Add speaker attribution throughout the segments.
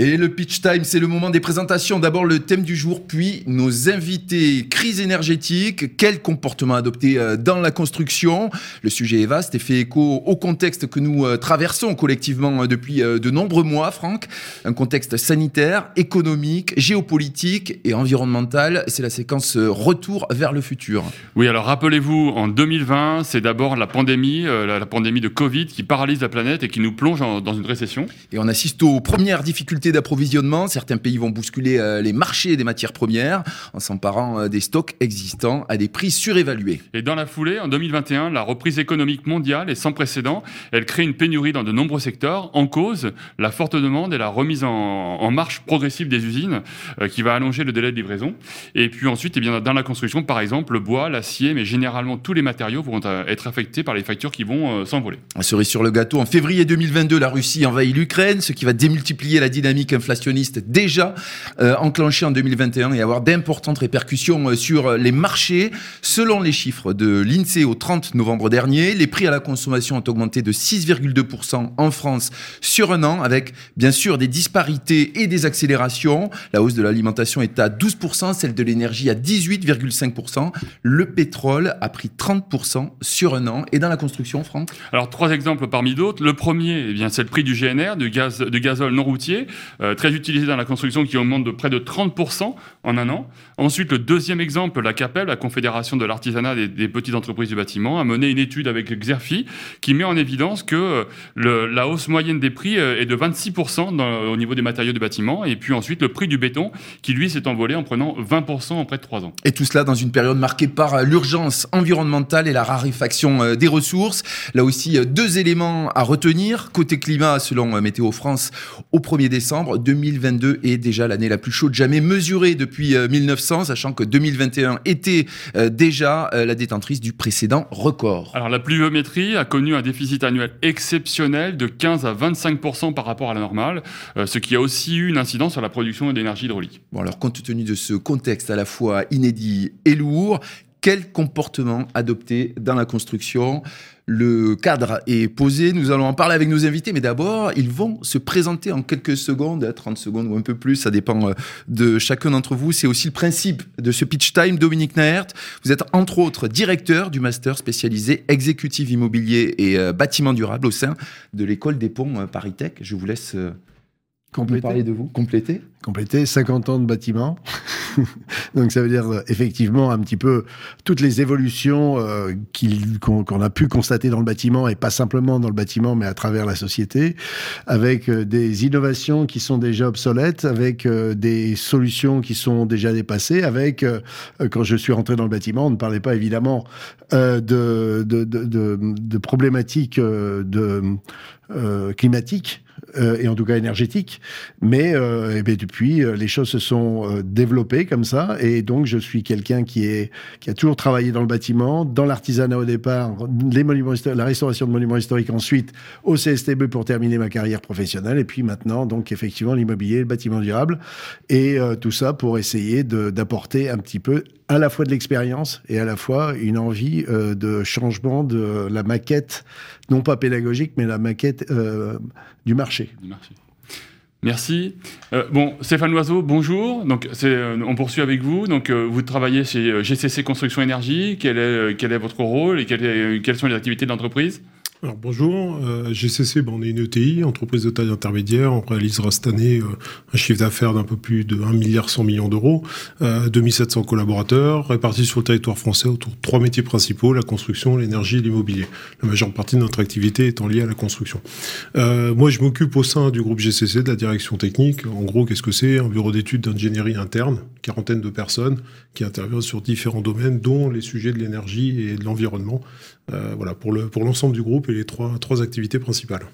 Speaker 1: Et le pitch time, c'est le moment des présentations. D'abord le thème du jour, puis nos invités. Crise énergétique, quel comportement adopter euh, dans la construction? Le sujet est vaste et fait écho au contexte que nous euh, traversons collectivement euh, depuis de nombreux mois, Franck. Un contexte sanitaire, économique, géopolitique et environnemental. C'est la séquence retour vers le futur.
Speaker 2: Oui, alors rappelez-vous, en 2020, c'est d'abord la pandémie, la pandémie de Covid qui paralyse la planète et qui nous plonge dans une récession.
Speaker 1: Et on assiste aux premières difficultés d'approvisionnement. Certains pays vont bousculer euh, les marchés des matières premières en s'emparant euh, des stocks existants à des prix surévalués.
Speaker 2: Et dans la foulée, en 2021, la reprise économique mondiale est sans précédent. Elle crée une pénurie dans de nombreux secteurs. En cause, la forte demande et la remise en, marche progressive des usines euh, qui va allonger le délai de livraison. Et puis ensuite, eh bien, dans la construction, par exemple, le bois, l'acier, mais généralement tous les matériaux vont être affectés par les factures qui vont s'envoler.
Speaker 1: Cerise sur le gâteau, en février 2022, la Russie envahit l'Ukraine, ce qui va démultiplier la dynamique inflationniste déjà euh, enclenché en 2021 et avoir d'importantes répercussions euh, sur les marchés. Selon les chiffres de l'INSEE au 30 novembre dernier, les prix à la consommation ont augmenté de 6,2% en France sur un an, avec bien sûr des disparités et des accélérations. La hausse de l'alimentation est à 12%, celle de l'énergie à 18,5%. Le pétrole a pris 30% sur un an. Et dans la construction, Franck?
Speaker 2: Alors, trois exemples parmi d'autres. Le premier, eh bien, c'est le prix du GNR, du, gaz, du gazole non routier. Euh, très utilisé dans la construction, qui augmente de près de 30% en un an. Ensuite, le deuxième exemple, la CAPEL, la Confédération de l'artisanat des, petites entreprises du bâtiment, a mené une étude avec Xerfi qui met en évidence que euh, la hausse moyenne des prix euh, est de 26% au niveau des matériaux de bâtiment. Et puis ensuite, le prix du béton, qui lui s'est envolé en prenant 20% en près de 3 ans.
Speaker 1: Et tout cela dans une période marquée par l'urgence environnementale et la raréfaction des ressources. Là aussi, deux éléments à retenir. Côté climat, selon Météo France, au 1er décembre, 2022 est déjà l'année la plus chaude jamais mesurée depuis 1900, euh, sachant que 2021 était euh, déjà euh, la détentrice du précédent record.
Speaker 2: Alors la pluviométrie a connu un déficit annuel exceptionnel de 15 à 25% par rapport à la normale, ce qui a aussi eu une incidence sur la production d'énergie hydraulique.
Speaker 1: Bon alors compte tenu de ce contexte à la fois inédit et lourd, quel comportement adopter dans la construction le cadre est posé, nous allons en parler avec nos invités, mais d'abord, ils vont se présenter en quelques secondes, 30 secondes ou un peu plus, ça dépend euh, de chacun d'entre vous. C'est aussi le principe de ce pitch time. Dominique Naert, vous êtes entre autres directeur du master spécialisé exécutif immobilier et euh, bâtiment durable au sein de l'école des ponts euh, Paris Tech. Je vous laisse Compléter. parler de vous.
Speaker 3: Compléter. Compléter 50 ans de bâtiment. Donc ça veut dire euh, effectivement un petit peu toutes les évolutions euh, qu'on a pu constater dans le bâtiment et pas simplement dans le bâtiment mais à travers la société, avec euh, des innovations qui sont déjà obsolètes, avec des solutions qui sont déjà dépassées, avec quand je suis rentré dans le bâtiment, on ne parlait pas évidemment de, de, de, de, problématiques de climatiques euh, et en tout cas énergétique. Mais euh, eh depuis, euh, les choses se sont développées comme ça, et donc je suis quelqu'un qui qui a toujours travaillé dans le bâtiment, dans l'artisanat au départ, les monuments, la restauration de monuments historiques ensuite au CSTB pour terminer ma carrière professionnelle, et puis maintenant donc effectivement l'immobilier, le bâtiment durable, et tout ça pour essayer d'apporter un petit peu à la fois de l'expérience et à la fois une envie de changement de la maquette, non pas pédagogique, mais la maquette du marché.
Speaker 2: Merci. Euh, bon, Stéphane Loiseau, bonjour. Donc, euh, on poursuit avec vous. Donc, euh, vous travaillez chez GCC Construction Énergie. Quel est votre rôle et quelles sont les activités de l'entreprise?
Speaker 4: Alors bonjour, euh, GCC, ben, on est une ETI, entreprise de taille intermédiaire. On réalisera cette année euh, un chiffre d'affaires d'un peu plus de 1 milliard 100 millions d'euros, euh, 2700 collaborateurs répartis sur le territoire français autour de trois métiers principaux, la construction, l'énergie et l'immobilier. La majeure partie de notre activité étant liée à la construction. Euh, moi, je m'occupe au sein du groupe GCC de la direction technique. En gros, qu'est-ce que c'est? Un bureau d'études d'ingénierie interne, quarantaine de personnes qui interviennent sur différents domaines, dont les sujets de l'énergie et de l'environnement. Euh, voilà, pour l'ensemble pour du groupe les trois, trois activités principales.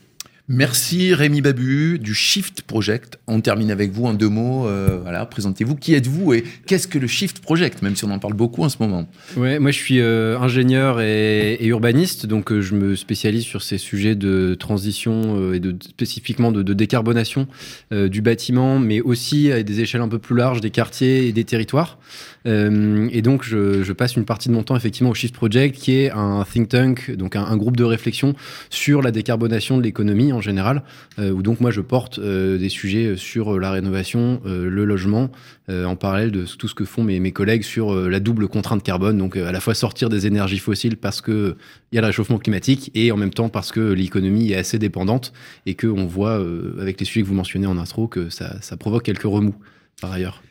Speaker 1: Merci Rémi Babu du Shift Project. On termine avec vous en deux mots. Euh, voilà, présentez-vous. Qui êtes-vous et qu'est-ce que le Shift Project, même si on en parle beaucoup en ce moment
Speaker 5: Ouais, moi je suis euh, ingénieur et, urbaniste, donc euh, je me spécialise sur ces sujets de transition et de spécifiquement de, décarbonation du bâtiment, mais aussi à des échelles un peu plus larges des quartiers et des territoires. et donc je, passe une partie de mon temps effectivement au Shift Project, qui est un think tank, donc un groupe de réflexion sur la décarbonation de l'économie en général, où donc moi je porte des sujets sur la rénovation, le logement, en parallèle de tout ce que font mes, collègues sur la double contrainte carbone, donc à la fois sortir des énergies fossiles parce que il y a le réchauffement climatique et en même temps parce que l'économie est assez dépendante et que on voit avec les sujets que vous mentionnez en intro que ça provoque quelques remous par ailleurs.